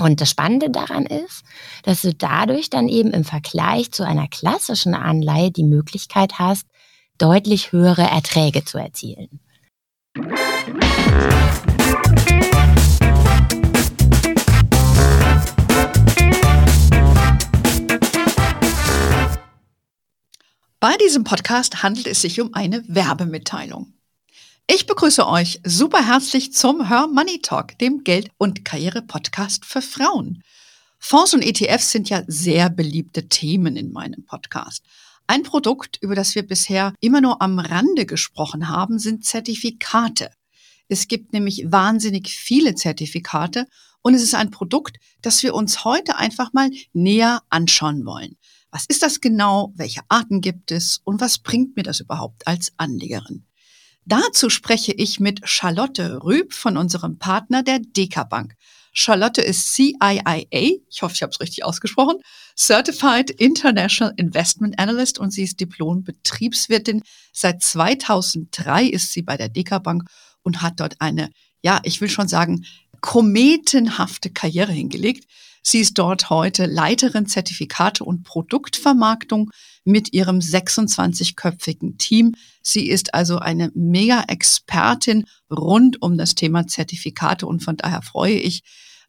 Und das Spannende daran ist, dass du dadurch dann eben im Vergleich zu einer klassischen Anleihe die Möglichkeit hast, deutlich höhere Erträge zu erzielen. Bei diesem Podcast handelt es sich um eine Werbemitteilung. Ich begrüße euch super herzlich zum Hör Money Talk, dem Geld- und Karriere-Podcast für Frauen. Fonds und ETFs sind ja sehr beliebte Themen in meinem Podcast. Ein Produkt, über das wir bisher immer nur am Rande gesprochen haben, sind Zertifikate. Es gibt nämlich wahnsinnig viele Zertifikate und es ist ein Produkt, das wir uns heute einfach mal näher anschauen wollen. Was ist das genau? Welche Arten gibt es? Und was bringt mir das überhaupt als Anlegerin? Dazu spreche ich mit Charlotte Rüb von unserem Partner der Deka Bank. Charlotte ist CIIA, ich hoffe, ich habe es richtig ausgesprochen, Certified International Investment Analyst und sie ist Diplom-Betriebswirtin. Seit 2003 ist sie bei der Deka Bank und hat dort eine, ja, ich will schon sagen, kometenhafte Karriere hingelegt. Sie ist dort heute Leiterin Zertifikate und Produktvermarktung mit ihrem 26-köpfigen Team. Sie ist also eine Mega-Expertin rund um das Thema Zertifikate und von daher freue ich,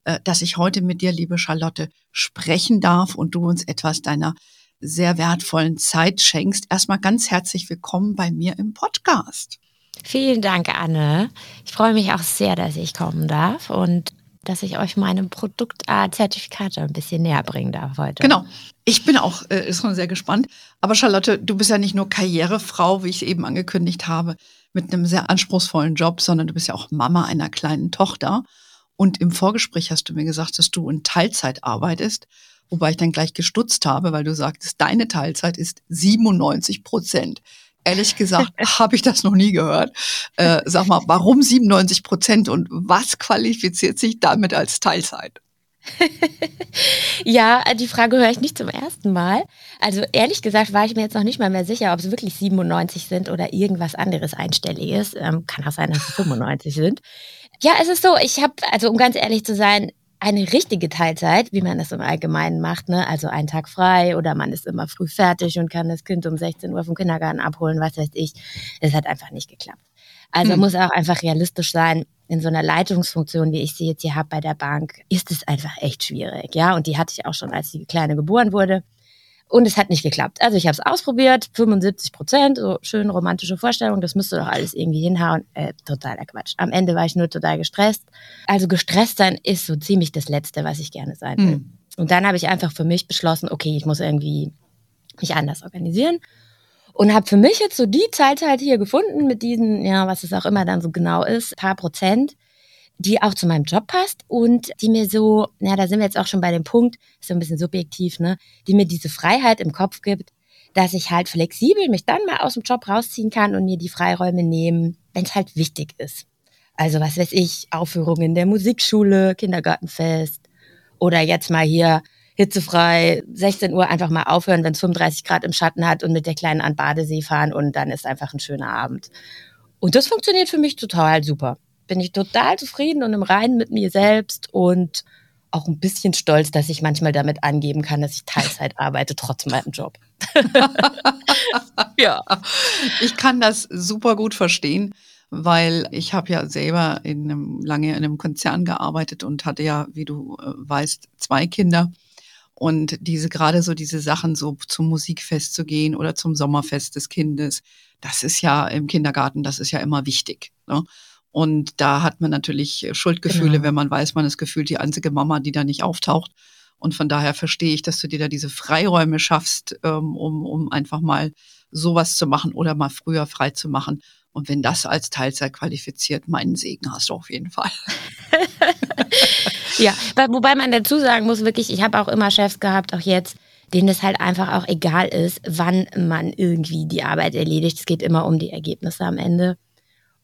äh, dass ich heute mit dir, liebe Charlotte, sprechen darf und du uns etwas deiner sehr wertvollen Zeit schenkst. Erstmal ganz herzlich willkommen bei mir im Podcast. Vielen Dank, Anne. Ich freue mich auch sehr, dass ich kommen darf und dass ich euch meine Produktzertifikate ein bisschen näher bringen darf heute. Genau. Ich bin auch äh, schon sehr gespannt. Aber Charlotte, du bist ja nicht nur Karrierefrau, wie ich eben angekündigt habe, mit einem sehr anspruchsvollen Job, sondern du bist ja auch Mama einer kleinen Tochter. Und im Vorgespräch hast du mir gesagt, dass du in Teilzeit arbeitest, wobei ich dann gleich gestutzt habe, weil du sagtest, deine Teilzeit ist 97 Prozent. Ehrlich gesagt habe ich das noch nie gehört. Äh, sag mal, warum 97 Prozent und was qualifiziert sich damit als Teilzeit? ja, die Frage höre ich nicht zum ersten Mal. Also ehrlich gesagt war ich mir jetzt noch nicht mal mehr sicher, ob es wirklich 97 sind oder irgendwas anderes Einstelliges. Ähm, kann auch sein, dass es 95 sind. Ja, es ist so, ich habe, also um ganz ehrlich zu sein, eine richtige Teilzeit, wie man das im Allgemeinen macht, ne? also einen Tag frei oder man ist immer früh fertig und kann das Kind um 16 Uhr vom Kindergarten abholen, was weiß ich. Es hat einfach nicht geklappt. Also hm. muss auch einfach realistisch sein. In so einer Leitungsfunktion, wie ich sie jetzt hier habe bei der Bank, ist es einfach echt schwierig. Ja, und die hatte ich auch schon, als die Kleine geboren wurde. Und es hat nicht geklappt. Also ich habe es ausprobiert, 75 Prozent, so schön romantische Vorstellung, das müsste doch alles irgendwie hinhauen. Äh, totaler Quatsch. Am Ende war ich nur total gestresst. Also gestresst sein ist so ziemlich das Letzte, was ich gerne sein will. Mhm. Und dann habe ich einfach für mich beschlossen, okay, ich muss irgendwie mich anders organisieren. Und habe für mich jetzt so die Zeit halt hier gefunden mit diesen, ja, was es auch immer dann so genau ist, paar Prozent, die auch zu meinem Job passt und die mir so, na, da sind wir jetzt auch schon bei dem Punkt, ist so ein bisschen subjektiv, ne, die mir diese Freiheit im Kopf gibt, dass ich halt flexibel mich dann mal aus dem Job rausziehen kann und mir die Freiräume nehmen, wenn es halt wichtig ist. Also was weiß ich, Aufführungen der Musikschule, Kindergartenfest oder jetzt mal hier hitzefrei, 16 Uhr einfach mal aufhören, wenn es 35 Grad im Schatten hat und mit der Kleinen an Badesee fahren und dann ist einfach ein schöner Abend. Und das funktioniert für mich total super bin ich total zufrieden und im Reinen mit mir selbst und auch ein bisschen stolz, dass ich manchmal damit angeben kann, dass ich Teilzeit arbeite, trotz meinem Job. ja, ich kann das super gut verstehen, weil ich habe ja selber in einem, lange in einem Konzern gearbeitet und hatte ja, wie du äh, weißt, zwei Kinder. Und diese gerade so diese Sachen, so zum Musikfest zu gehen oder zum Sommerfest des Kindes, das ist ja im Kindergarten, das ist ja immer wichtig. Ne? Und da hat man natürlich Schuldgefühle, genau. wenn man weiß, man ist gefühlt die einzige Mama, die da nicht auftaucht. Und von daher verstehe ich, dass du dir da diese Freiräume schaffst, ähm, um, um einfach mal sowas zu machen oder mal früher frei zu machen. Und wenn das als Teilzeit qualifiziert, meinen Segen hast du auf jeden Fall. ja, wobei man dazu sagen muss, wirklich, ich habe auch immer Chefs gehabt, auch jetzt, denen es halt einfach auch egal ist, wann man irgendwie die Arbeit erledigt. Es geht immer um die Ergebnisse am Ende.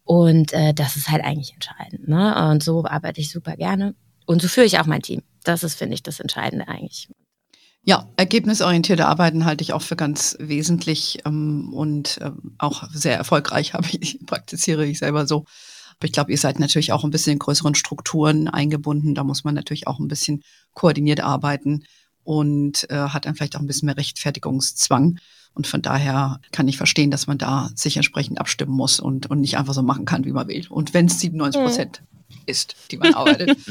Und äh, das ist halt eigentlich entscheidend. Ne? Und so arbeite ich super gerne. Und so führe ich auch mein Team. Das ist, finde ich, das Entscheidende eigentlich. Ja, ergebnisorientierte Arbeiten halte ich auch für ganz wesentlich ähm, und ähm, auch sehr erfolgreich habe ich, praktiziere ich selber so. ich glaube, ihr seid natürlich auch ein bisschen in größeren Strukturen eingebunden. Da muss man natürlich auch ein bisschen koordiniert arbeiten und äh, hat dann vielleicht auch ein bisschen mehr Rechtfertigungszwang. Und von daher kann ich verstehen, dass man da sich entsprechend abstimmen muss und, und nicht einfach so machen kann, wie man will. Und wenn es 97 Prozent mhm. ist, die man arbeitet.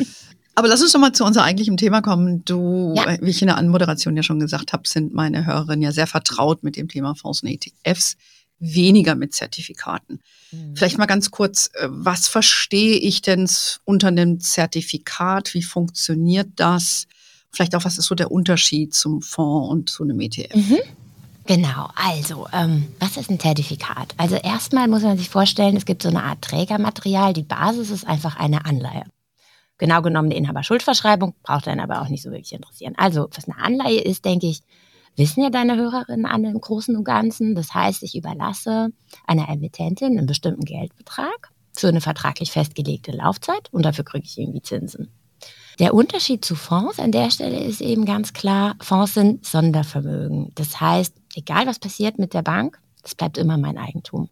Aber lass uns doch mal zu unserem eigentlichen Thema kommen. Du, ja. Äh, wie ich in der Anmoderation ja schon gesagt habe, sind meine Hörerinnen ja sehr vertraut mit dem Thema Fonds und ETFs, weniger mit Zertifikaten. Mhm. Vielleicht mal ganz kurz, äh, was verstehe ich denn unter einem Zertifikat? Wie funktioniert das? Vielleicht auch, was ist so der Unterschied zum Fonds und zu einem ETF? Mhm. Genau, also ähm, was ist ein Zertifikat? Also erstmal muss man sich vorstellen, es gibt so eine Art Trägermaterial. Die Basis ist einfach eine Anleihe. Genau genommen eine Inhaberschuldverschreibung, braucht einen aber auch nicht so wirklich interessieren. Also was eine Anleihe ist, denke ich, wissen ja deine Hörerinnen alle im Großen und Ganzen. Das heißt, ich überlasse einer Emittentin einen bestimmten Geldbetrag für eine vertraglich festgelegte Laufzeit und dafür kriege ich irgendwie Zinsen. Der Unterschied zu Fonds an der Stelle ist eben ganz klar, Fonds sind Sondervermögen. Das heißt, egal was passiert mit der Bank, es bleibt immer mein Eigentum.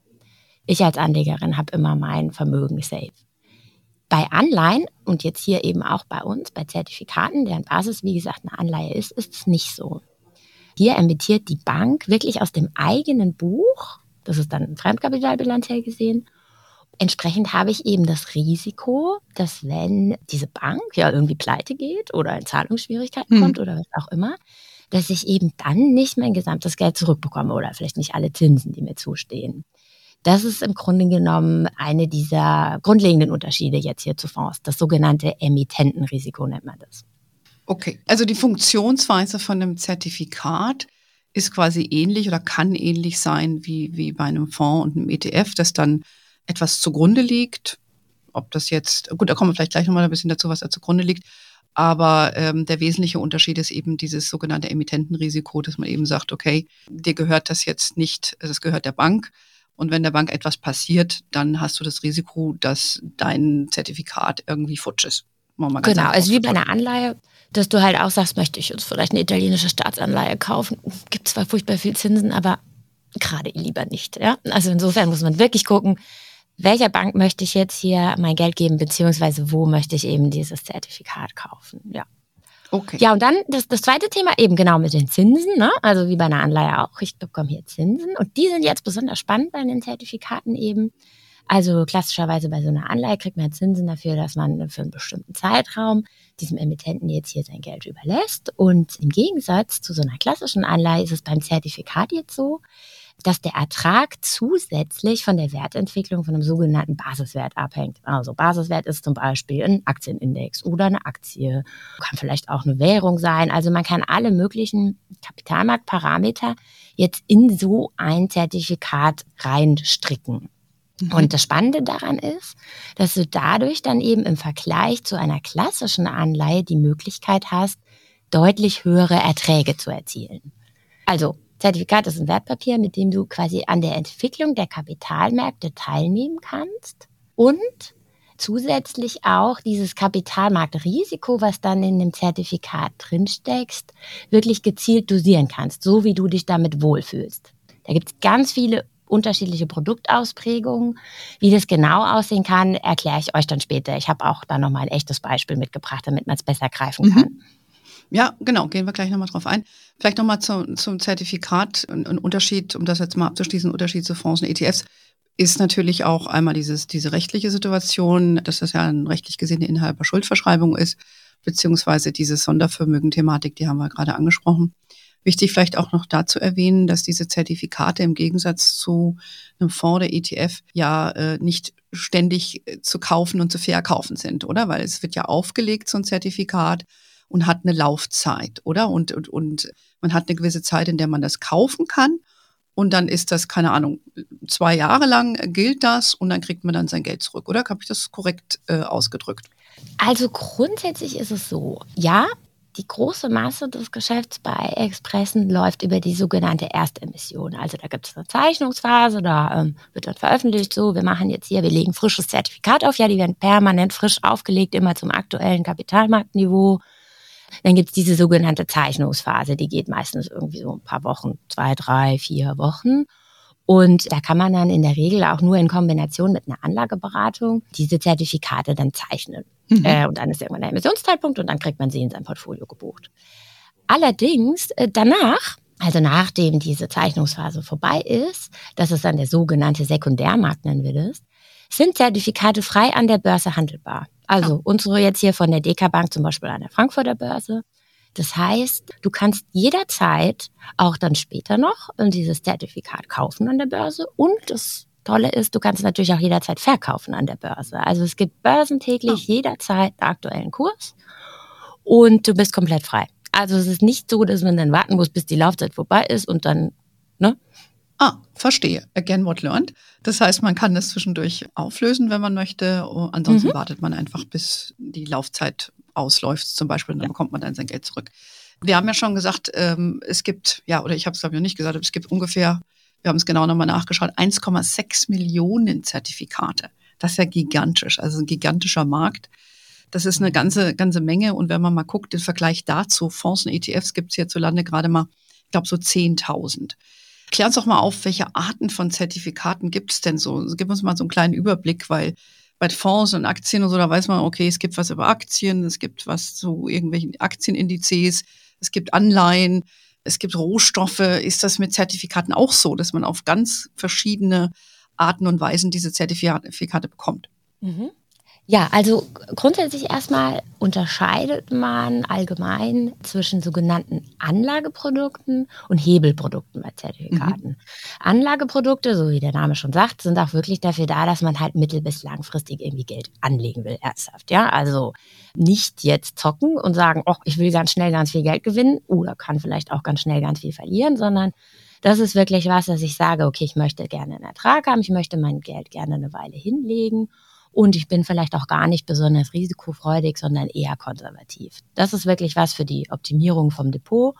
Ich als Anlegerin habe immer mein Vermögen safe. Bei Anleihen und jetzt hier eben auch bei uns, bei Zertifikaten, deren Basis wie gesagt eine Anleihe ist, ist es nicht so. Hier emittiert die Bank wirklich aus dem eigenen Buch, das ist dann ein Fremdkapitalbilanziell gesehen, Entsprechend habe ich eben das Risiko, dass wenn diese Bank ja irgendwie pleite geht oder in Zahlungsschwierigkeiten hm. kommt oder was auch immer, dass ich eben dann nicht mein gesamtes Geld zurückbekomme oder vielleicht nicht alle Zinsen, die mir zustehen. Das ist im Grunde genommen eine dieser grundlegenden Unterschiede jetzt hier zu Fonds. Das sogenannte Emittentenrisiko nennt man das. Okay, also die Funktionsweise von einem Zertifikat ist quasi ähnlich oder kann ähnlich sein wie, wie bei einem Fonds und einem ETF, das dann etwas zugrunde liegt. Ob das jetzt, gut, da kommen wir vielleicht gleich nochmal ein bisschen dazu, was da zugrunde liegt. Aber ähm, der wesentliche Unterschied ist eben dieses sogenannte Emittentenrisiko, dass man eben sagt, okay, dir gehört das jetzt nicht, das gehört der Bank. Und wenn der Bank etwas passiert, dann hast du das Risiko, dass dein Zertifikat irgendwie futsch ist. Genau, also wie bei einer Anleihe, dass du halt auch sagst, möchte ich jetzt vielleicht eine italienische Staatsanleihe kaufen. Gibt zwar furchtbar viel Zinsen, aber gerade lieber nicht. Ja? Also insofern muss man wirklich gucken, welcher Bank möchte ich jetzt hier mein Geld geben, beziehungsweise wo möchte ich eben dieses Zertifikat kaufen. Ja. Okay. Ja, und dann das, das zweite Thema eben genau mit den Zinsen, ne? also wie bei einer Anleihe auch. Ich bekomme hier Zinsen und die sind jetzt besonders spannend bei den Zertifikaten eben. Also klassischerweise bei so einer Anleihe kriegt man Zinsen dafür, dass man für einen bestimmten Zeitraum diesem Emittenten jetzt hier sein Geld überlässt. Und im Gegensatz zu so einer klassischen Anleihe ist es beim Zertifikat jetzt so, dass der Ertrag zusätzlich von der Wertentwicklung von einem sogenannten Basiswert abhängt. Also Basiswert ist zum Beispiel ein Aktienindex oder eine Aktie, kann vielleicht auch eine Währung sein. Also man kann alle möglichen Kapitalmarktparameter jetzt in so ein Zertifikat reinstricken. Mhm. Und das Spannende daran ist, dass du dadurch dann eben im Vergleich zu einer klassischen Anleihe die Möglichkeit hast, deutlich höhere Erträge zu erzielen. Also Zertifikat ist ein Wertpapier, mit dem du quasi an der Entwicklung der Kapitalmärkte teilnehmen kannst und zusätzlich auch dieses Kapitalmarktrisiko, was dann in dem Zertifikat drinsteckst, wirklich gezielt dosieren kannst, so wie du dich damit wohlfühlst. Da gibt es ganz viele unterschiedliche Produktausprägungen. Wie das genau aussehen kann, erkläre ich euch dann später. Ich habe auch da nochmal ein echtes Beispiel mitgebracht, damit man es besser greifen kann. Mhm. Ja, genau, gehen wir gleich nochmal drauf ein. Vielleicht nochmal zum, zum Zertifikat. Ein, ein Unterschied, um das jetzt mal abzuschließen, Unterschied zu Fonds und ETFs ist natürlich auch einmal dieses, diese rechtliche Situation, dass das ja eine rechtlich gesehene Inhaber-Schuldverschreibung ist, beziehungsweise diese Sondervermögen-Thematik, die haben wir gerade angesprochen. Wichtig vielleicht auch noch dazu erwähnen, dass diese Zertifikate im Gegensatz zu einem Fonds oder ETF ja äh, nicht ständig äh, zu kaufen und zu verkaufen sind, oder? Weil es wird ja aufgelegt, so ein Zertifikat und hat eine Laufzeit, oder? Und, und, und man hat eine gewisse Zeit, in der man das kaufen kann. Und dann ist das, keine Ahnung, zwei Jahre lang gilt das und dann kriegt man dann sein Geld zurück, oder? Habe ich das korrekt äh, ausgedrückt? Also grundsätzlich ist es so, ja, die große Masse des Geschäfts bei Expressen läuft über die sogenannte Erstemission. Also da gibt es eine Zeichnungsphase, da ähm, wird dann veröffentlicht, so, wir machen jetzt hier, wir legen frisches Zertifikat auf, ja, die werden permanent frisch aufgelegt, immer zum aktuellen Kapitalmarktniveau. Dann gibt es diese sogenannte Zeichnungsphase, die geht meistens irgendwie so ein paar Wochen, zwei, drei, vier Wochen. Und da kann man dann in der Regel auch nur in Kombination mit einer Anlageberatung diese Zertifikate dann zeichnen. Mhm. Äh, und dann ist irgendwann der Emissionszeitpunkt und dann kriegt man sie in sein Portfolio gebucht. Allerdings äh, danach, also nachdem diese Zeichnungsphase vorbei ist, das ist dann der sogenannte Sekundärmarkt, nennen wir das, sind Zertifikate frei an der Börse handelbar. Also unsere jetzt hier von der DK Bank zum Beispiel an der Frankfurter Börse. Das heißt, du kannst jederzeit auch dann später noch dieses Zertifikat kaufen an der Börse und das Tolle ist, du kannst natürlich auch jederzeit verkaufen an der Börse. Also es gibt börsentäglich oh. jederzeit einen aktuellen Kurs und du bist komplett frei. Also es ist nicht so, dass man dann warten muss, bis die Laufzeit vorbei ist und dann, ne? Ah, verstehe. Again what learned. Das heißt, man kann das zwischendurch auflösen, wenn man möchte. Ansonsten mhm. wartet man einfach, bis die Laufzeit ausläuft, zum Beispiel, und dann ja. bekommt man dann sein Geld zurück. Wir haben ja schon gesagt, ähm, es gibt, ja, oder ich habe es glaube ich noch nicht gesagt, aber es gibt ungefähr, wir haben es genau nochmal nachgeschaut, 1,6 Millionen Zertifikate. Das ist ja gigantisch, also ein gigantischer Markt. Das ist eine ganze, ganze Menge. Und wenn man mal guckt, im Vergleich dazu, Fonds und ETFs gibt es hierzulande gerade mal, ich glaube, so 10.000. Klär uns doch mal auf, welche Arten von Zertifikaten gibt es denn so? Gib uns mal so einen kleinen Überblick, weil bei Fonds und Aktien und so, da weiß man, okay, es gibt was über Aktien, es gibt was zu irgendwelchen Aktienindizes, es gibt Anleihen, es gibt Rohstoffe. Ist das mit Zertifikaten auch so, dass man auf ganz verschiedene Arten und Weisen diese Zertifikate bekommt? Mhm. Ja, also grundsätzlich erstmal unterscheidet man allgemein zwischen sogenannten Anlageprodukten und Hebelprodukten bei Zertifikaten. Mhm. Anlageprodukte, so wie der Name schon sagt, sind auch wirklich dafür da, dass man halt mittel- bis langfristig irgendwie Geld anlegen will, ernsthaft. Ja, also nicht jetzt zocken und sagen, oh, ich will ganz schnell ganz viel Geld gewinnen oder kann vielleicht auch ganz schnell ganz viel verlieren, sondern das ist wirklich was, dass ich sage, okay, ich möchte gerne einen Ertrag haben, ich möchte mein Geld gerne eine Weile hinlegen und ich bin vielleicht auch gar nicht besonders risikofreudig, sondern eher konservativ. Das ist wirklich was für die Optimierung vom Depot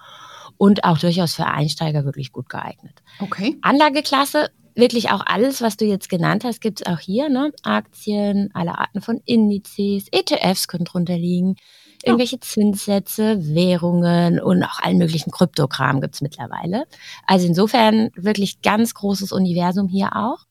und auch durchaus für Einsteiger wirklich gut geeignet. Okay. Anlageklasse wirklich auch alles, was du jetzt genannt hast, gibt es auch hier. Ne? Aktien, alle Arten von Indizes, ETFs können drunter liegen, irgendwelche Zinssätze, Währungen und auch allen möglichen Kryptokram gibt es mittlerweile. Also insofern wirklich ganz großes Universum hier auch.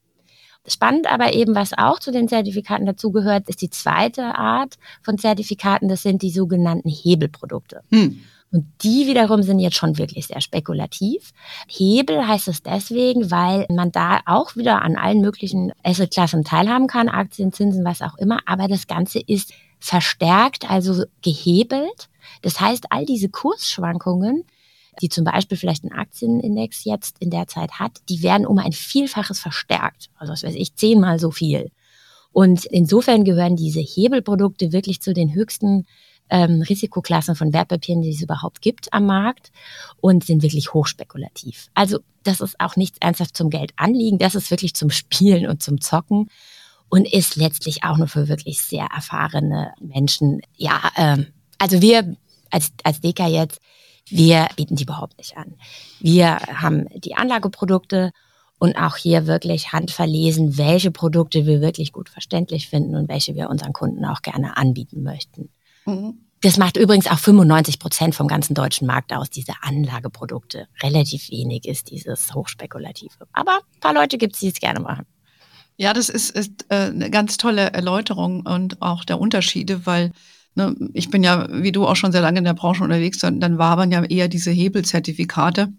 Spannend aber eben, was auch zu den Zertifikaten dazugehört, ist die zweite Art von Zertifikaten. Das sind die sogenannten Hebelprodukte. Hm. Und die wiederum sind jetzt schon wirklich sehr spekulativ. Hebel heißt es deswegen, weil man da auch wieder an allen möglichen Assetklassen teilhaben kann, Aktien, Zinsen, was auch immer. Aber das Ganze ist verstärkt, also gehebelt. Das heißt, all diese Kursschwankungen die zum Beispiel vielleicht einen Aktienindex jetzt in der Zeit hat, die werden um ein Vielfaches verstärkt. Also was weiß ich, zehnmal so viel. Und insofern gehören diese Hebelprodukte wirklich zu den höchsten ähm, Risikoklassen von Wertpapieren, die es überhaupt gibt am Markt und sind wirklich hochspekulativ. Also das ist auch nichts ernsthaft zum Geld anliegen, das ist wirklich zum Spielen und zum Zocken und ist letztlich auch nur für wirklich sehr erfahrene Menschen. Ja, ähm, also wir als, als Deka jetzt, wir bieten die überhaupt nicht an. Wir haben die Anlageprodukte und auch hier wirklich handverlesen, welche Produkte wir wirklich gut verständlich finden und welche wir unseren Kunden auch gerne anbieten möchten. Mhm. Das macht übrigens auch 95 Prozent vom ganzen deutschen Markt aus, diese Anlageprodukte. Relativ wenig ist dieses Hochspekulative. Aber ein paar Leute gibt es, die es gerne machen. Ja, das ist, ist äh, eine ganz tolle Erläuterung und auch der Unterschiede, weil ne, ich bin ja, wie du auch schon sehr lange in der Branche unterwegs, dann, dann waren ja eher diese Hebelzertifikate,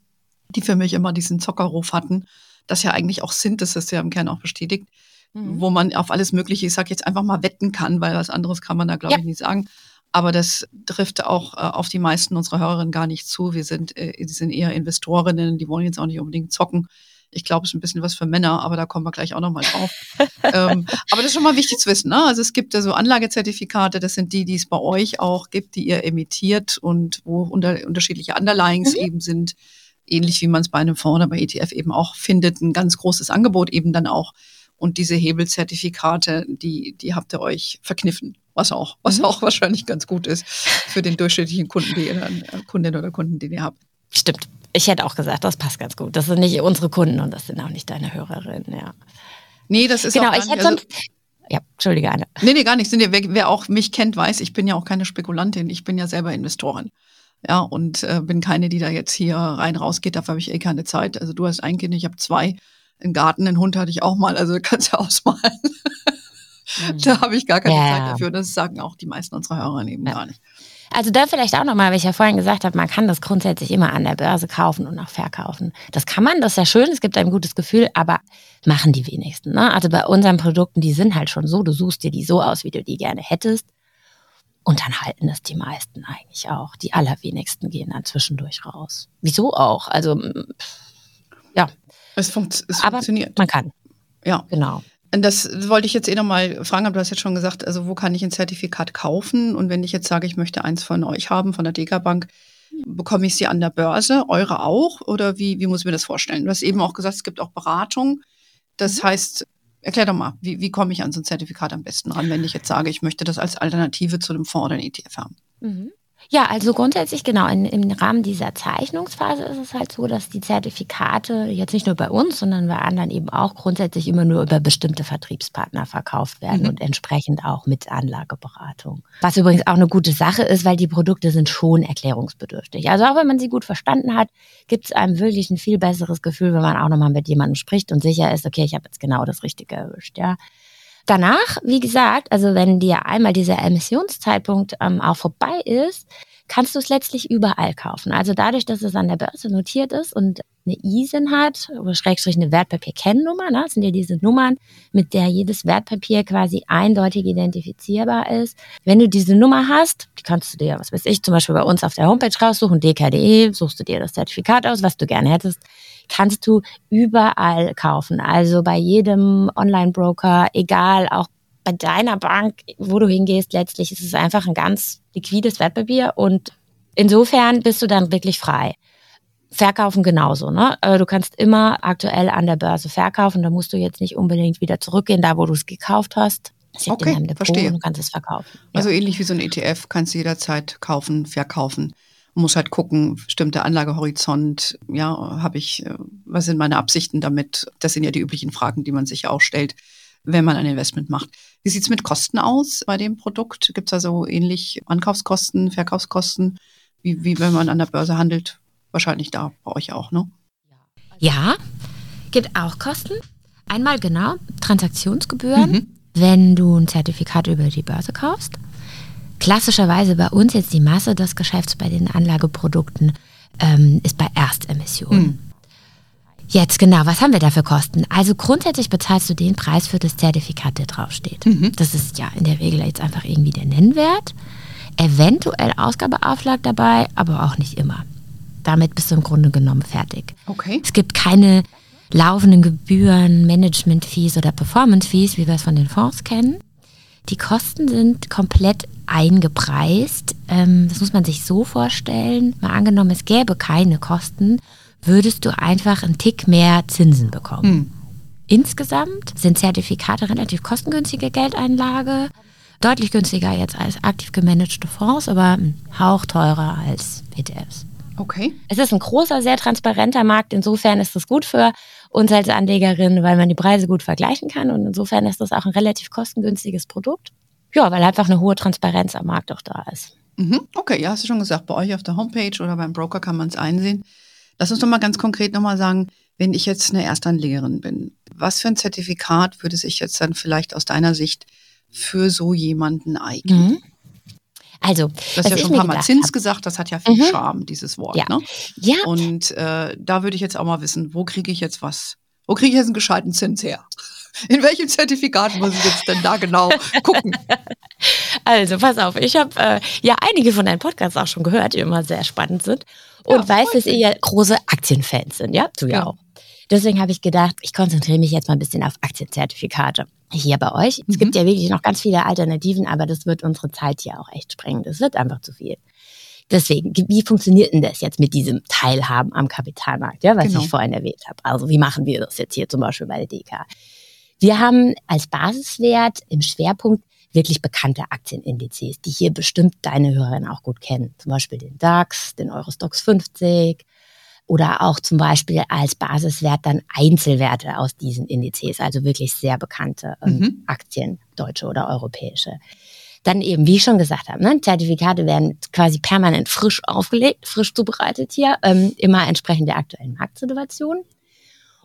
die für mich immer diesen Zockerruf hatten, das ja eigentlich auch sind, das ist ja im Kern auch bestätigt, mhm. wo man auf alles Mögliche, ich sag jetzt einfach mal wetten kann, weil was anderes kann man da, glaube ja. ich, nicht sagen. Aber das trifft auch äh, auf die meisten unserer Hörerinnen gar nicht zu. Wir sind, äh, die sind eher Investorinnen, die wollen jetzt auch nicht unbedingt zocken. Ich glaube, es ist ein bisschen was für Männer, aber da kommen wir gleich auch nochmal drauf. ähm, aber das ist schon mal wichtig zu wissen. Ne? Also es gibt ja so Anlagezertifikate, das sind die, die es bei euch auch gibt, die ihr emittiert und wo unter, unterschiedliche Underlyings mhm. eben sind. Ähnlich wie man es bei einem Fonds oder bei ETF eben auch findet. Ein ganz großes Angebot eben dann auch. Und diese Hebelzertifikate, die, die habt ihr euch verkniffen, was auch, was mhm. auch wahrscheinlich ganz gut ist für den durchschnittlichen Kunden, die ihr dann, äh, Kundin oder Kunden, den ihr habt. Stimmt ich hätte auch gesagt, das passt ganz gut. Das sind nicht unsere Kunden und das sind auch nicht deine Hörerinnen, ja. Nee, das ist genau, auch ich hätte sonst, also, ja, entschuldige, Anne. Nee, nee, gar nicht. Wer, wer auch mich kennt, weiß, ich bin ja auch keine Spekulantin, ich bin ja selber Investorin. Ja, und äh, bin keine, die da jetzt hier rein rausgeht, dafür habe ich eh keine Zeit. Also du hast ein Kind, ich habe zwei. Einen Garten, einen Hund hatte ich auch mal, also kannst du ja ausmalen. Da habe ich gar keine Ja. Zeit dafür. Das sagen auch die meisten unserer Hörer eben Ja. gar nicht. Also da vielleicht auch nochmal, weil ich ja vorhin gesagt habe, man kann das grundsätzlich immer an der Börse kaufen und auch verkaufen. Das kann man, das ist ja schön, es gibt ein gutes Gefühl, aber machen die wenigsten. Ne? Also bei unseren Produkten, die sind halt schon so, du suchst dir die so aus, wie du die gerne hättest. Und dann halten das die meisten eigentlich auch. Die allerwenigsten gehen dann zwischendurch raus. Wieso auch? Also mm, Es, funkt, es Aber- funktioniert. man kann, Ja. genau. Das wollte ich jetzt eh nochmal fragen, aber du hast jetzt schon gesagt, also wo kann ich ein Zertifikat kaufen? Und wenn ich jetzt sage, ich möchte eins von euch haben, von der Deka Bank, bekomme ich sie an der Börse, eure auch? Oder wie, wie muss ich mir das vorstellen? Du hast eben auch gesagt, es gibt auch Beratung. Das heißt, erklär doch mal, wie, wie komme ich an so ein Zertifikat am besten ran, wenn ich jetzt sage, ich möchte das als Alternative zu einem Fonds oder einem ETF haben? Ja, also grundsätzlich genau. In, Im Rahmen dieser Zeichnungsphase ist es halt so, dass die Zertifikate jetzt nicht nur bei uns, sondern bei anderen eben auch grundsätzlich immer nur über bestimmte Vertriebspartner verkauft werden Mhm. und entsprechend auch mit Anlageberatung. Was übrigens auch eine gute Sache ist, weil die Produkte sind schon erklärungsbedürftig. Also auch wenn man sie gut verstanden hat, gibt es einem wirklich ein viel besseres Gefühl, wenn man auch nochmal mit jemandem spricht und sicher ist, okay, ich habe jetzt genau das Richtige erwischt, ja. Danach, wie gesagt, also wenn dir einmal dieser Emissionszeitpunkt ähm, auch vorbei ist, kannst du es letztlich überall kaufen. Also dadurch, dass es an der Börse notiert ist und eine ISIN hat, oder Schrägstrich eine Wertpapier-Kennnummer, ne? sind ja diese Nummern, mit der jedes Wertpapier quasi eindeutig identifizierbar ist. Wenn du diese Nummer hast, die kannst du dir, was weiß ich, zum Beispiel bei uns auf der Homepage raussuchen, dk.de, suchst du dir das Zertifikat aus, was du gerne hättest, kannst du überall kaufen. Also bei jedem Online-Broker, egal, auch bei deiner Bank, wo du hingehst, letztlich ist es einfach ein ganz liquides Wertpapier und insofern bist du dann wirklich frei. Verkaufen genauso, ne? Aber Du kannst immer aktuell an der Börse verkaufen, da musst du jetzt nicht unbedingt wieder zurückgehen, da wo du es gekauft hast. Liegt Okay, verstehe. und du kannst es verkaufen. Ja. Also ähnlich wie so ein ETF kannst du jederzeit kaufen, verkaufen. Muss halt gucken, stimmt der Anlagehorizont, ja, habe ich, äh, was sind meine Absichten damit? Das sind ja die üblichen Fragen, die man sich ja auch stellt, wenn man ein Investment macht. Wie sieht's mit Kosten aus bei dem Produkt? Gibt's also ähnlich Ankaufskosten, Verkaufskosten, wie, wie wenn man an der Börse handelt? Wahrscheinlich da bei euch auch, ne? Ja, gibt auch Kosten. Einmal genau Transaktionsgebühren, Mhm. wenn du ein Zertifikat über die Börse kaufst. Klassischerweise bei uns jetzt die Masse des Geschäfts bei den Anlageprodukten ähm, ist bei Erstemission. Mhm. Jetzt genau, was haben wir da für Kosten? Also grundsätzlich bezahlst du den Preis für das Zertifikat, der draufsteht. Mhm. Das ist ja in der Regel jetzt einfach irgendwie der Nennwert. Eventuell Ausgabeaufschlag dabei, aber auch nicht immer. Damit bist du im Grunde genommen fertig. Okay. Es gibt keine laufenden Gebühren, Management-Fees oder Performance-Fees, wie wir es von den Fonds kennen. Die Kosten sind komplett eingepreist. Ähm, das muss man sich so vorstellen. Mal angenommen, es gäbe keine Kosten, würdest du einfach einen Tick mehr Zinsen bekommen. Hm. Insgesamt sind Zertifikate relativ kostengünstige Geldeinlage. Deutlich günstiger jetzt als aktiv gemanagte Fonds, aber ein Hauch teurer als ETFs. Okay. Es ist ein großer, sehr transparenter Markt. Insofern ist es gut für uns als Anlegerin, weil man die Preise gut vergleichen kann. Und insofern ist das auch ein relativ kostengünstiges Produkt. Ja, weil einfach eine hohe Transparenz am Markt auch da ist. Mhm. Okay, ja, hast du schon gesagt, bei euch auf der Homepage oder beim Broker kann man es einsehen. Lass uns doch mal ganz konkret nochmal sagen, wenn ich jetzt eine Erstanlegerin bin, was für ein Zertifikat würde sich jetzt dann vielleicht aus deiner Sicht für so jemanden eignen? Mhm. Also, Du hast was ja schon ein paar Mal Zins hab- gesagt, das hat ja viel Mhm. Charme, dieses Wort. Ja. Ne? Ja, Und äh, da würde ich jetzt auch mal wissen, wo kriege ich jetzt was? Wo kriege ich jetzt einen gescheiten Zins her? In welchem Zertifikat muss ich jetzt denn da genau gucken? Also, pass auf, ich habe äh, ja einige von deinen Podcasts auch schon gehört, die immer sehr spannend sind. Und Ja, weiß, dass ihr ja große Aktienfans sind, ja? Du ja, Ja. auch. Deswegen habe ich gedacht, ich konzentriere mich jetzt mal ein bisschen auf Aktienzertifikate hier bei euch. Es Mhm. gibt ja wirklich noch ganz viele Alternativen, aber das wird unsere Zeit hier auch echt sprengen. Das wird einfach zu viel. Deswegen, wie funktioniert denn das jetzt mit diesem Teilhaben am Kapitalmarkt, ja, was Genau. ich vorhin erwähnt habe? Also, wie machen wir das jetzt hier zum Beispiel bei der DK? Wir haben als Basiswert im Schwerpunkt wirklich bekannte Aktienindizes, die hier bestimmt deine Hörerinnen auch gut kennen. Zum Beispiel den DAX, den Eurostox 50 oder auch zum Beispiel als Basiswert dann Einzelwerte aus diesen Indizes, also wirklich sehr bekannte ähm, Mhm. Aktien, deutsche oder europäische. Dann eben, wie ich schon gesagt habe, ne, Zertifikate werden quasi permanent frisch aufgelegt, frisch zubereitet hier, ähm, immer entsprechend der aktuellen Marktsituation.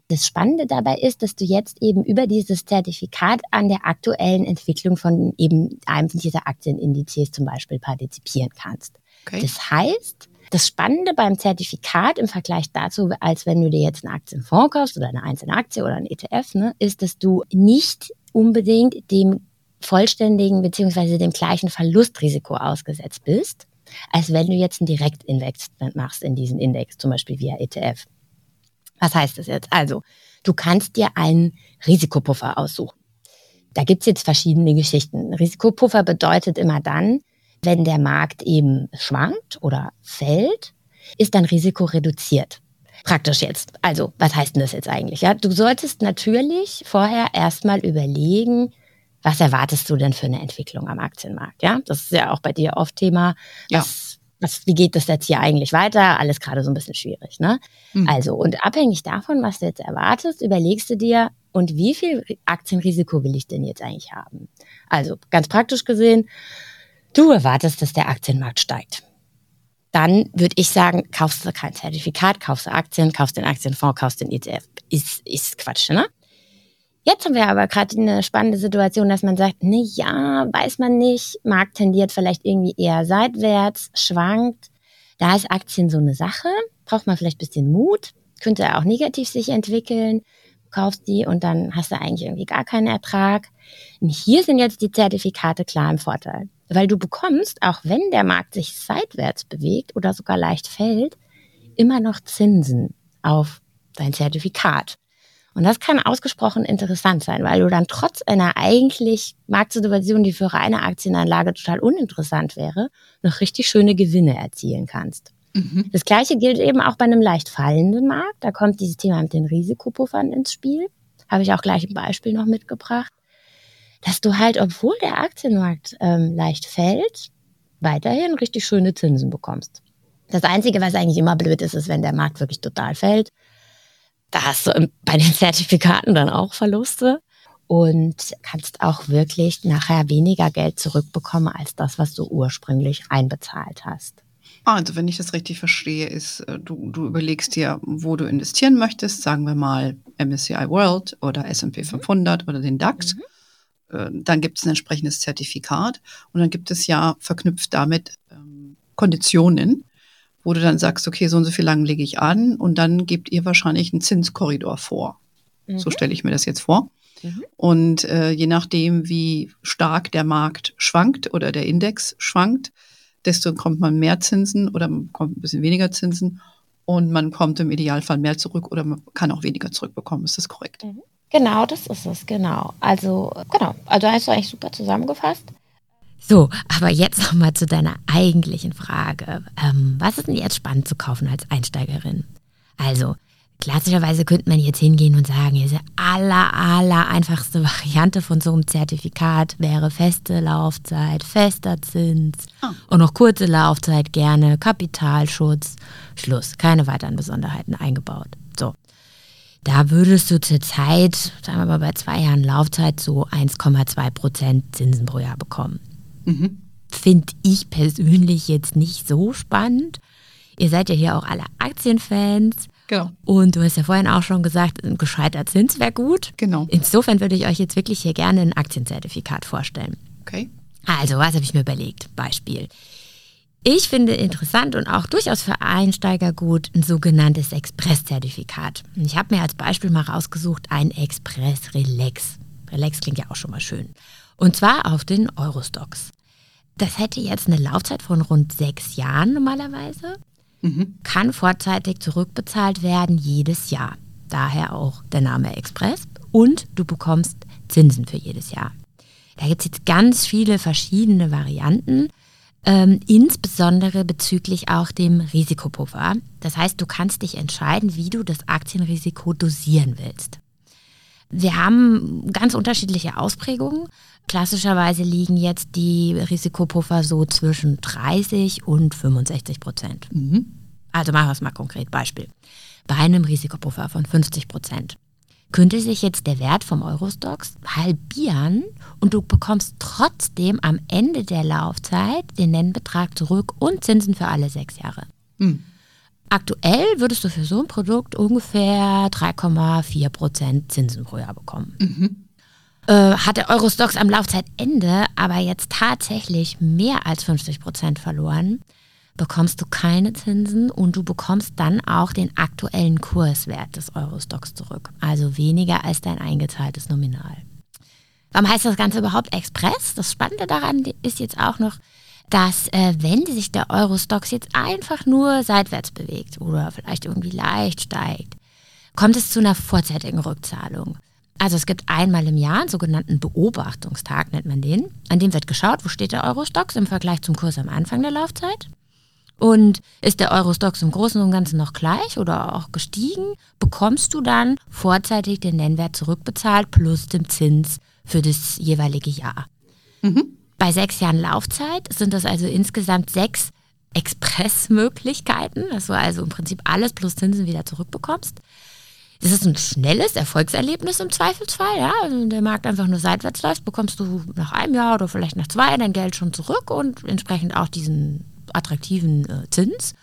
Das Spannende dabei ist, dass du jetzt eben über dieses Zertifikat an der aktuellen Entwicklung von eben einem dieser Aktienindizes zum Beispiel partizipieren kannst. Okay. Das heißt, das Spannende beim Zertifikat im Vergleich dazu, als wenn du dir jetzt einen Aktienfonds kaufst oder eine einzelne Aktie oder ein ETF, ne, ist, dass du nicht unbedingt dem vollständigen beziehungsweise dem gleichen Verlustrisiko ausgesetzt bist, als wenn du jetzt ein Direktinvestment machst in diesen Index, zum Beispiel via ETF. Was heißt das jetzt? Also, du kannst dir einen Risikopuffer aussuchen. Da gibt's jetzt verschiedene Geschichten. Risikopuffer bedeutet immer dann, wenn der Markt eben schwankt oder fällt, ist dann Risiko reduziert. Praktisch jetzt. Also, was heißt denn das jetzt eigentlich? Ja, du solltest natürlich vorher erstmal überlegen, was erwartest du denn für eine Entwicklung am Aktienmarkt? Ja, das ist ja auch bei dir oft Thema. Ja. Was, was, wie geht das jetzt hier eigentlich weiter? Alles gerade so ein bisschen schwierig, ne? Mhm. Also, und abhängig davon, was du jetzt erwartest, überlegst du dir, und wie viel Aktienrisiko will ich denn jetzt eigentlich haben? Also, ganz praktisch gesehen, du erwartest, dass der Aktienmarkt steigt. Dann würde ich sagen, kaufst du kein Zertifikat, kaufst du Aktien, kaufst den Aktienfonds, kaufst den ETF. Ist, ist Quatsch, ne? Jetzt haben wir aber gerade eine spannende Situation, dass man sagt, ne ja, weiß man nicht, Markt tendiert vielleicht irgendwie eher seitwärts, schwankt. Da ist Aktien so eine Sache, braucht man vielleicht bisschen Mut, könnte auch negativ sich entwickeln, kaufst die und dann hast du eigentlich irgendwie gar keinen Ertrag. Und hier sind jetzt die Zertifikate klar im Vorteil, weil du bekommst, auch wenn der Markt sich seitwärts bewegt oder sogar leicht fällt, immer noch Zinsen auf dein Zertifikat. Und das kann ausgesprochen interessant sein, weil du dann trotz einer eigentlich Marktsituation, die für reine Aktienanlage total uninteressant wäre, noch richtig schöne Gewinne erzielen kannst. Mhm. Das gleiche gilt eben auch bei einem leicht fallenden Markt. Da kommt dieses Thema mit den Risikopuffern ins Spiel. Habe ich auch gleich ein Beispiel noch mitgebracht. Dass du halt, obwohl der Aktienmarkt ähm, leicht fällt, weiterhin richtig schöne Zinsen bekommst. Das Einzige, was eigentlich immer blöd ist, ist, wenn der Markt wirklich total fällt da hast du bei den Zertifikaten dann auch Verluste und kannst auch wirklich nachher weniger Geld zurückbekommen als das, was du ursprünglich einbezahlt hast. Also, wenn ich das richtig verstehe, ist, äh, du, du überlegst dir, wo du investieren möchtest, sagen wir mal MSCI World oder S&P 500 mhm. oder den DAX. Mhm. Äh, dann gibt es ein entsprechendes Zertifikat und dann gibt es ja verknüpft damit ähm, Konditionen, wo du dann sagst, okay, so und so viel lang lege ich an und dann gebt ihr wahrscheinlich einen Zinskorridor vor. Mhm. So stelle ich mir das jetzt vor. Mhm. Und äh, je nachdem, wie stark der Markt schwankt oder der Index schwankt, desto kommt man mehr Zinsen oder man kommt ein bisschen weniger Zinsen und man kommt im Idealfall mehr zurück oder man kann auch weniger zurückbekommen. Ist das korrekt? Mhm. Genau, das ist es, genau. Also, genau. Also hast du eigentlich super zusammengefasst. So, aber jetzt nochmal zu deiner eigentlichen Frage. Ähm, was ist denn jetzt spannend zu kaufen als Einsteigerin? Also, klassischerweise könnte man jetzt hingehen und sagen, diese aller, aller einfachste Variante von so einem Zertifikat wäre feste Laufzeit, fester Zins oh. und noch kurze Laufzeit gerne, Kapitalschutz, Schluss, keine weiteren Besonderheiten eingebaut. Da würdest du zurzeit, sagen wir mal bei zwei Jahren Laufzeit, so 1,2 Prozent Zinsen pro Jahr bekommen. Mhm. Finde ich persönlich jetzt nicht so spannend. Ihr seid ja hier auch alle Aktienfans. Genau. Und du hast ja vorhin auch schon gesagt, ein gescheiter Zins wäre gut. Genau. Insofern würde ich euch jetzt wirklich hier gerne ein Aktienzertifikat vorstellen. Okay. Also, was habe ich mir überlegt? Beispiel. Ich finde interessant und auch durchaus für Einsteiger gut ein sogenanntes Express-Zertifikat. Ich habe mir als Beispiel mal rausgesucht ein Express Relax. Relax klingt ja auch schon mal schön. Und zwar auf den Eurostox. Das hätte jetzt eine Laufzeit von rund sechs Jahren normalerweise, mhm. kann vorzeitig zurückbezahlt werden jedes Jahr. Daher auch der Name Express und du bekommst Zinsen für jedes Jahr. Da gibt es jetzt ganz viele verschiedene Varianten, ähm, insbesondere bezüglich auch dem Risikopuffer. Das heißt, du kannst dich entscheiden, wie du das Aktienrisiko dosieren willst. Wir haben ganz unterschiedliche Ausprägungen. Klassischerweise liegen jetzt die Risikopuffer so zwischen 30 und 65 Prozent. Mhm. Also machen wir es mal konkret. Beispiel. Bei einem Risikopuffer von 50 Prozent könnte sich jetzt der Wert vom Eurostox halbieren und du bekommst trotzdem am Ende der Laufzeit den Nennbetrag zurück und Zinsen für alle sechs Jahre. Mhm. Aktuell würdest du für so ein Produkt ungefähr 3,4 Prozent Zinsen pro Jahr bekommen. Mhm. Äh, hat der Eurostox am Laufzeitende aber jetzt tatsächlich mehr als 50 Prozent verloren, bekommst du keine Zinsen und du bekommst dann auch den aktuellen Kurswert des Eurostocks zurück. Also weniger als dein eingezahltes Nominal. Warum heißt das Ganze überhaupt Express? Das Spannende daran ist jetzt auch noch, dass äh, wenn sich der Eurostox jetzt einfach nur seitwärts bewegt oder vielleicht irgendwie leicht steigt, kommt es zu einer vorzeitigen Rückzahlung. Also es gibt einmal im Jahr einen sogenannten Beobachtungstag, nennt man den. An dem wird geschaut, wo steht der Eurostox im Vergleich zum Kurs am Anfang der Laufzeit. Und ist der Eurostox im Großen und Ganzen noch gleich oder auch gestiegen, bekommst du dann vorzeitig den Nennwert zurückbezahlt plus dem Zins für das jeweilige Jahr. Mhm. Bei sechs Jahren Laufzeit sind das also insgesamt sechs Expressmöglichkeiten, dass du also im Prinzip alles plus Zinsen wieder zurückbekommst. Das ist ein schnelles Erfolgserlebnis im Zweifelsfall. Ja? Also wenn der Markt einfach nur seitwärts läuft, bekommst du nach einem Jahr oder vielleicht nach zwei dein Geld schon zurück und entsprechend auch diesen attraktiven äh, Zins.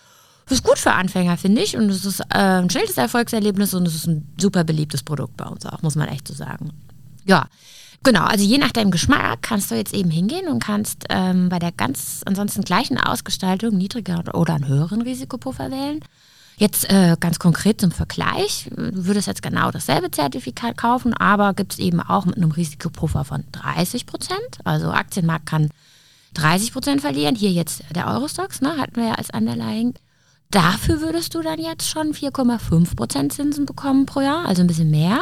Das ist gut für Anfänger, finde ich. Und es ist äh, ein schnelles Erfolgserlebnis und es ist ein super beliebtes Produkt bei uns auch, muss man echt so sagen. Ja, Genau, also je nach deinem Geschmack kannst du jetzt eben hingehen und kannst ähm, bei der ganz ansonsten gleichen Ausgestaltung niedriger oder einen höheren Risikopuffer wählen. Jetzt äh, ganz konkret zum Vergleich, du würdest jetzt genau dasselbe Zertifikat kaufen, aber gibt es eben auch mit einem Risikopuffer von 30 Prozent. Also Aktienmarkt kann 30 Prozent verlieren. Hier jetzt der Eurostox, ne, hatten wir ja als Underlying. Dafür würdest du dann jetzt schon 4,5 Prozent Zinsen bekommen pro Jahr, also ein bisschen mehr.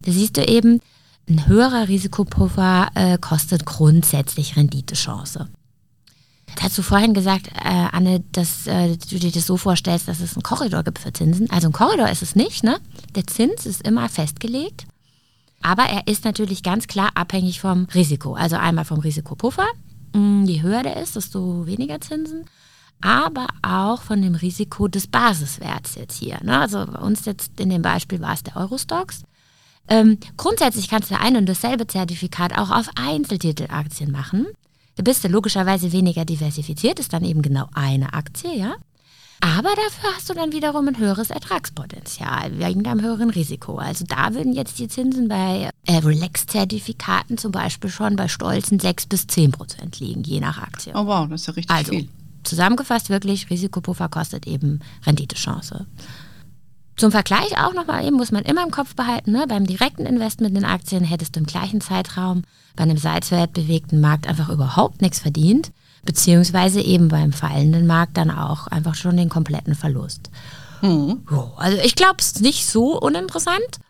Da siehst du eben, ein höherer Risikopuffer äh, kostet grundsätzlich Renditechance. hast du vorhin gesagt, äh, Anne, dass äh, du dir das so vorstellst, dass es einen Korridor gibt für Zinsen. Also ein Korridor ist es nicht, ne? Der Zins ist immer festgelegt, aber er ist natürlich ganz klar abhängig vom Risiko. Also einmal vom Risikopuffer. Mm, je höher der ist, desto weniger Zinsen. Aber auch von dem Risiko des Basiswerts jetzt hier. Ne? Also bei uns jetzt in dem Beispiel war es der Eurostox. Ähm, grundsätzlich kannst du ein und dasselbe Zertifikat auch auf Einzeltitelaktien machen. Da bist du logischerweise weniger diversifiziert, ist dann eben genau eine Aktie, ja. Aber dafür hast du dann wiederum ein höheres Ertragspotenzial wegen deinem höheren Risiko. Also da würden jetzt die Zinsen bei äh, Relax-Zertifikaten zum Beispiel schon bei stolzen 6 bis 10 Prozent liegen, je nach Aktie. Oh wow, das ist ja richtig also, viel. Zusammengefasst wirklich, Risikopuffer kostet eben Renditechance. Zum Vergleich auch nochmal eben, muss man immer im Kopf behalten, ne? beim direkten Investment in Aktien hättest du im gleichen Zeitraum bei einem seitwärts bewegten Markt einfach überhaupt nichts verdient, beziehungsweise eben beim fallenden Markt dann auch einfach schon den kompletten Verlust. Mhm. also ich glaube, es ist nicht so uninteressant.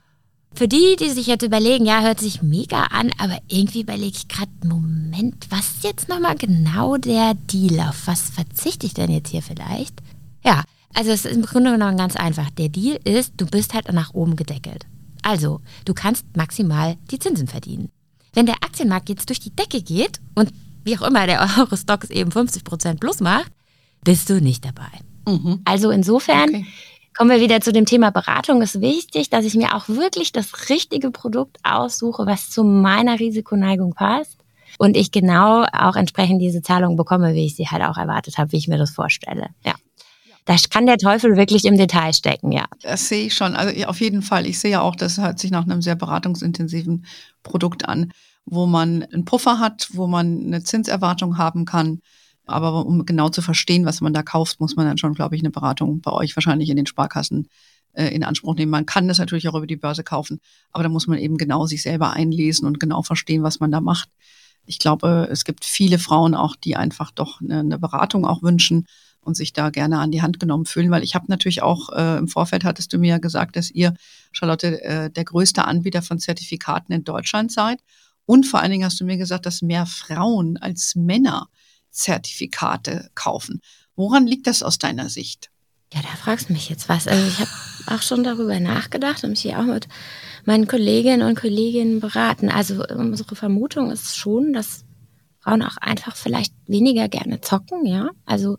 Für die, die sich jetzt überlegen, ja, hört sich mega an, aber irgendwie überlege ich gerade, Moment, was ist jetzt nochmal genau der Deal? Auf was verzichte ich denn jetzt hier vielleicht? Ja, also es ist im Grunde genommen ganz einfach. Der Deal ist, du bist halt nach oben gedeckelt. Also, du kannst maximal die Zinsen verdienen. Wenn der Aktienmarkt jetzt durch die Decke geht und wie auch immer der Euro-Stocks eben 50% plus macht, bist du nicht dabei. Mhm. Also insofern okay. kommen wir wieder zu dem Thema Beratung. Es ist wichtig, dass ich mir auch wirklich das richtige Produkt aussuche, was zu meiner Risikoneigung passt und ich genau auch entsprechend diese Zahlung bekomme, wie ich sie halt auch erwartet habe, wie ich mir das vorstelle. Ja. Da kann der Teufel wirklich im Detail stecken, ja. Das sehe ich schon. Also auf jeden Fall. Ich sehe ja auch, das hört sich nach einem sehr beratungsintensiven Produkt an, wo man einen Puffer hat, wo man eine Zinserwartung haben kann. Aber um genau zu verstehen, was man da kauft, muss man dann schon, glaube ich, eine Beratung bei euch wahrscheinlich in den Sparkassen äh, in Anspruch nehmen. Man kann das natürlich auch über die Börse kaufen, aber da muss man eben genau sich selber einlesen und genau verstehen, was man da macht. Ich glaube, es gibt viele Frauen auch, die einfach doch eine, eine Beratung auch wünschen und sich da gerne an die Hand genommen fühlen, weil ich habe natürlich auch äh, im Vorfeld hattest du mir ja gesagt, dass ihr Charlotte äh, der größte Anbieter von Zertifikaten in Deutschland seid und vor allen Dingen hast du mir gesagt, dass mehr Frauen als Männer Zertifikate kaufen. Woran liegt das aus deiner Sicht? Ja, da fragst du mich jetzt was. Also ich habe auch schon darüber nachgedacht und mich hier auch mit meinen Kolleginnen und Kollegen beraten. Also unsere Vermutung ist schon, dass Frauen auch einfach vielleicht weniger gerne zocken, ja. Also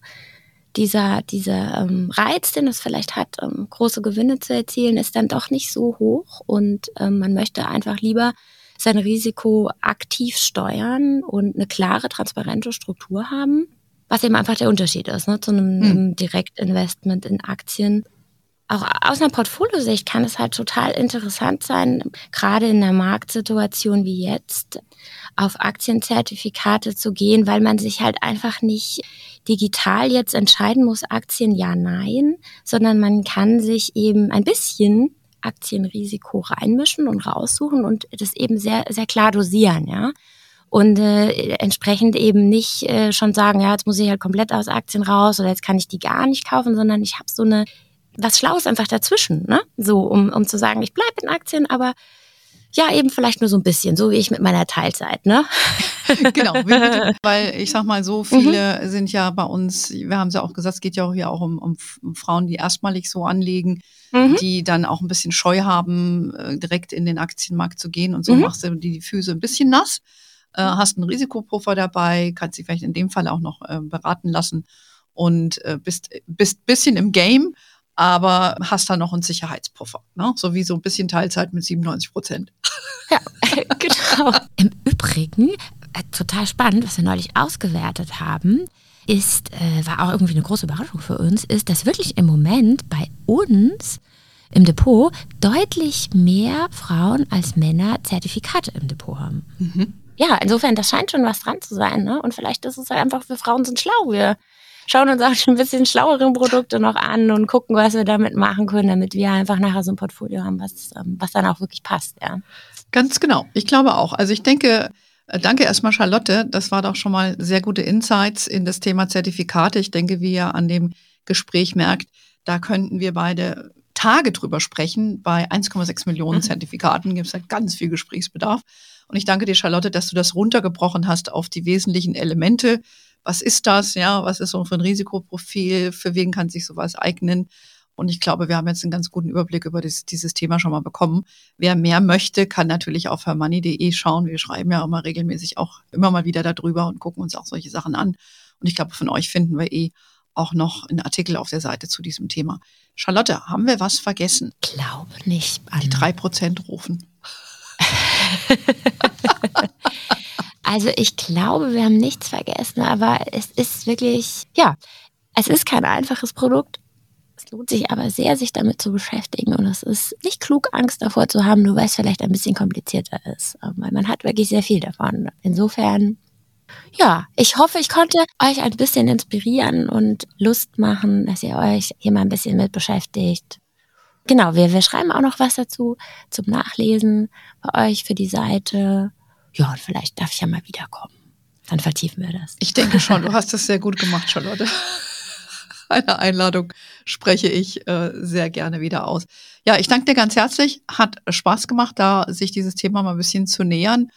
dieser, dieser ähm, Reiz, den es vielleicht hat, ähm, große Gewinne zu erzielen, ist dann doch nicht so hoch und ähm, man möchte einfach lieber sein Risiko aktiv steuern und eine klare, transparente Struktur haben. Was eben einfach der Unterschied ist, ne, zu einem, hm. einem Direktinvestment in Aktien. Auch aus einer Portfoliosicht kann es halt total interessant sein, gerade in einer Marktsituation wie jetzt, auf Aktienzertifikate zu gehen, weil man sich halt einfach nicht digital jetzt entscheiden muss, Aktien ja, nein, sondern man kann sich eben ein bisschen Aktienrisiko reinmischen und raussuchen und das eben sehr, sehr klar dosieren, ja. Und äh, entsprechend eben nicht äh, schon sagen, ja, jetzt muss ich halt komplett aus Aktien raus oder jetzt kann ich die gar nicht kaufen, sondern ich habe so eine was Schlaues einfach dazwischen, ne? So, um, um zu sagen, ich bleibe in Aktien, aber ja, eben vielleicht nur so ein bisschen, so wie ich mit meiner Teilzeit, ne? genau, weil ich sag mal so, viele mhm. sind ja bei uns, wir haben es ja auch gesagt, es geht ja auch hier auch um, um, um Frauen, die erstmalig so anlegen, mhm. die dann auch ein bisschen Scheu haben, äh, direkt in den Aktienmarkt zu gehen und so mhm. machst du die Füße ein bisschen nass, äh, hast einen Risikopuffer dabei, kannst dich vielleicht in dem Fall auch noch äh, beraten lassen und äh, bist, bist bisschen im Game aber hast da noch einen Sicherheitspuffer, ne? so wie so ein bisschen Teilzeit mit 97 Prozent. Ja, genau. Im Übrigen, äh, total spannend, was wir neulich ausgewertet haben, ist, äh, war auch irgendwie eine große Überraschung für uns, ist, dass wirklich im Moment bei uns im Depot deutlich mehr Frauen als Männer Zertifikate im Depot haben. Mhm. Ja, insofern, das scheint schon was dran zu sein. Ne? Und vielleicht ist es halt einfach, wir Frauen sind schlau. Wir schauen uns auch schon ein bisschen schlauere Produkte noch an und gucken, was wir damit machen können, damit wir einfach nachher so ein Portfolio haben, was, ähm, was dann auch wirklich passt. Ja. Ganz genau. Ich glaube auch. Also ich denke, äh, Danke erstmal, Charlotte. Das war doch schon mal sehr gute Insights in das Thema Zertifikate. Ich denke, wie ihr an dem Gespräch merkt, da könnten wir beide Tage drüber sprechen. Bei 1,6 Millionen mhm. Zertifikaten gibt es halt ganz viel Gesprächsbedarf. Und ich danke dir, Charlotte, dass du das runtergebrochen hast auf die wesentlichen Elemente, was ist das, ja, was ist so für ein Risikoprofil, für wen kann sich sowas eignen. Und ich glaube, wir haben jetzt einen ganz guten Überblick über das, dieses Thema schon mal bekommen. Wer mehr möchte, kann natürlich auf hermoney.de schauen. Wir schreiben ja immer regelmäßig auch immer mal wieder darüber und gucken uns auch solche Sachen an. Und ich glaube, von euch finden wir eh auch noch einen Artikel auf der Seite zu diesem Thema. Charlotte, haben wir was vergessen? Glaube nicht. Anne. Die drei Prozent rufen. Also ich glaube, wir haben nichts vergessen, aber es ist wirklich, ja, es ist kein einfaches Produkt. Es lohnt sich aber sehr, sich damit zu beschäftigen und es ist nicht klug, Angst davor zu haben, nur weil es vielleicht ein bisschen komplizierter ist. Weil man hat wirklich sehr viel davon. Insofern, ja, ich hoffe, ich konnte euch ein bisschen inspirieren und Lust machen, dass ihr euch hier mal ein bisschen mit beschäftigt. Genau, wir, wir schreiben auch noch was dazu zum Nachlesen bei euch für die Seite ja, vielleicht darf ich ja mal wiederkommen. Dann vertiefen wir das. Ich denke schon, du hast das sehr gut gemacht, Charlotte. Eine Einladung spreche ich äh, sehr gerne wieder aus. Ja, ich danke dir ganz herzlich. Hat Spaß gemacht, da sich dieses Thema mal ein bisschen zu nähern.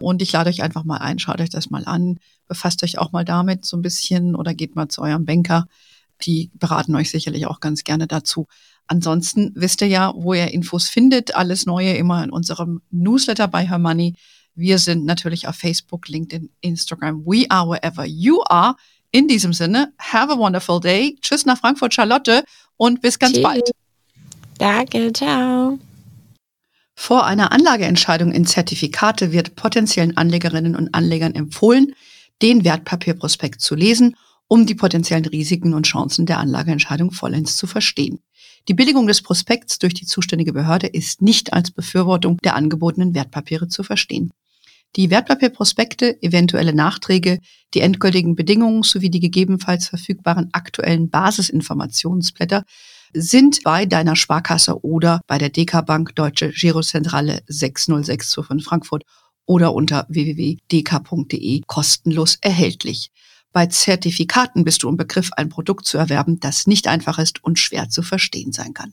Und ich lade euch einfach mal ein, schaut euch das mal an, befasst euch auch mal damit so ein bisschen oder geht mal zu eurem Banker. Die beraten euch sicherlich auch ganz gerne dazu. Ansonsten wisst ihr ja, wo ihr Infos findet. Alles Neue immer in unserem Newsletter bei Her Money. Wir sind natürlich auf Facebook, LinkedIn, Instagram. We are wherever you are. In diesem Sinne, have a wonderful day. Tschüss nach Frankfurt, Charlotte und bis ganz Tschüss. bald. Danke, ciao. Vor einer Anlageentscheidung in Zertifikate wird potenziellen Anlegerinnen und Anlegern empfohlen, den Wertpapierprospekt zu lesen, um die potenziellen Risiken und Chancen der Anlageentscheidung vollends zu verstehen. Die Billigung des Prospekts durch die zuständige Behörde ist nicht als Befürwortung der angebotenen Wertpapiere zu verstehen. Die Wertpapierprospekte, eventuelle Nachträge, die endgültigen Bedingungen sowie die gegebenenfalls verfügbaren aktuellen Basisinformationsblätter sind bei deiner Sparkasse oder bei der DK Bank Deutsche Girozentrale 60625 Frankfurt oder unter www.dk.de kostenlos erhältlich. Bei Zertifikaten bist du im Begriff, ein Produkt zu erwerben, das nicht einfach ist und schwer zu verstehen sein kann.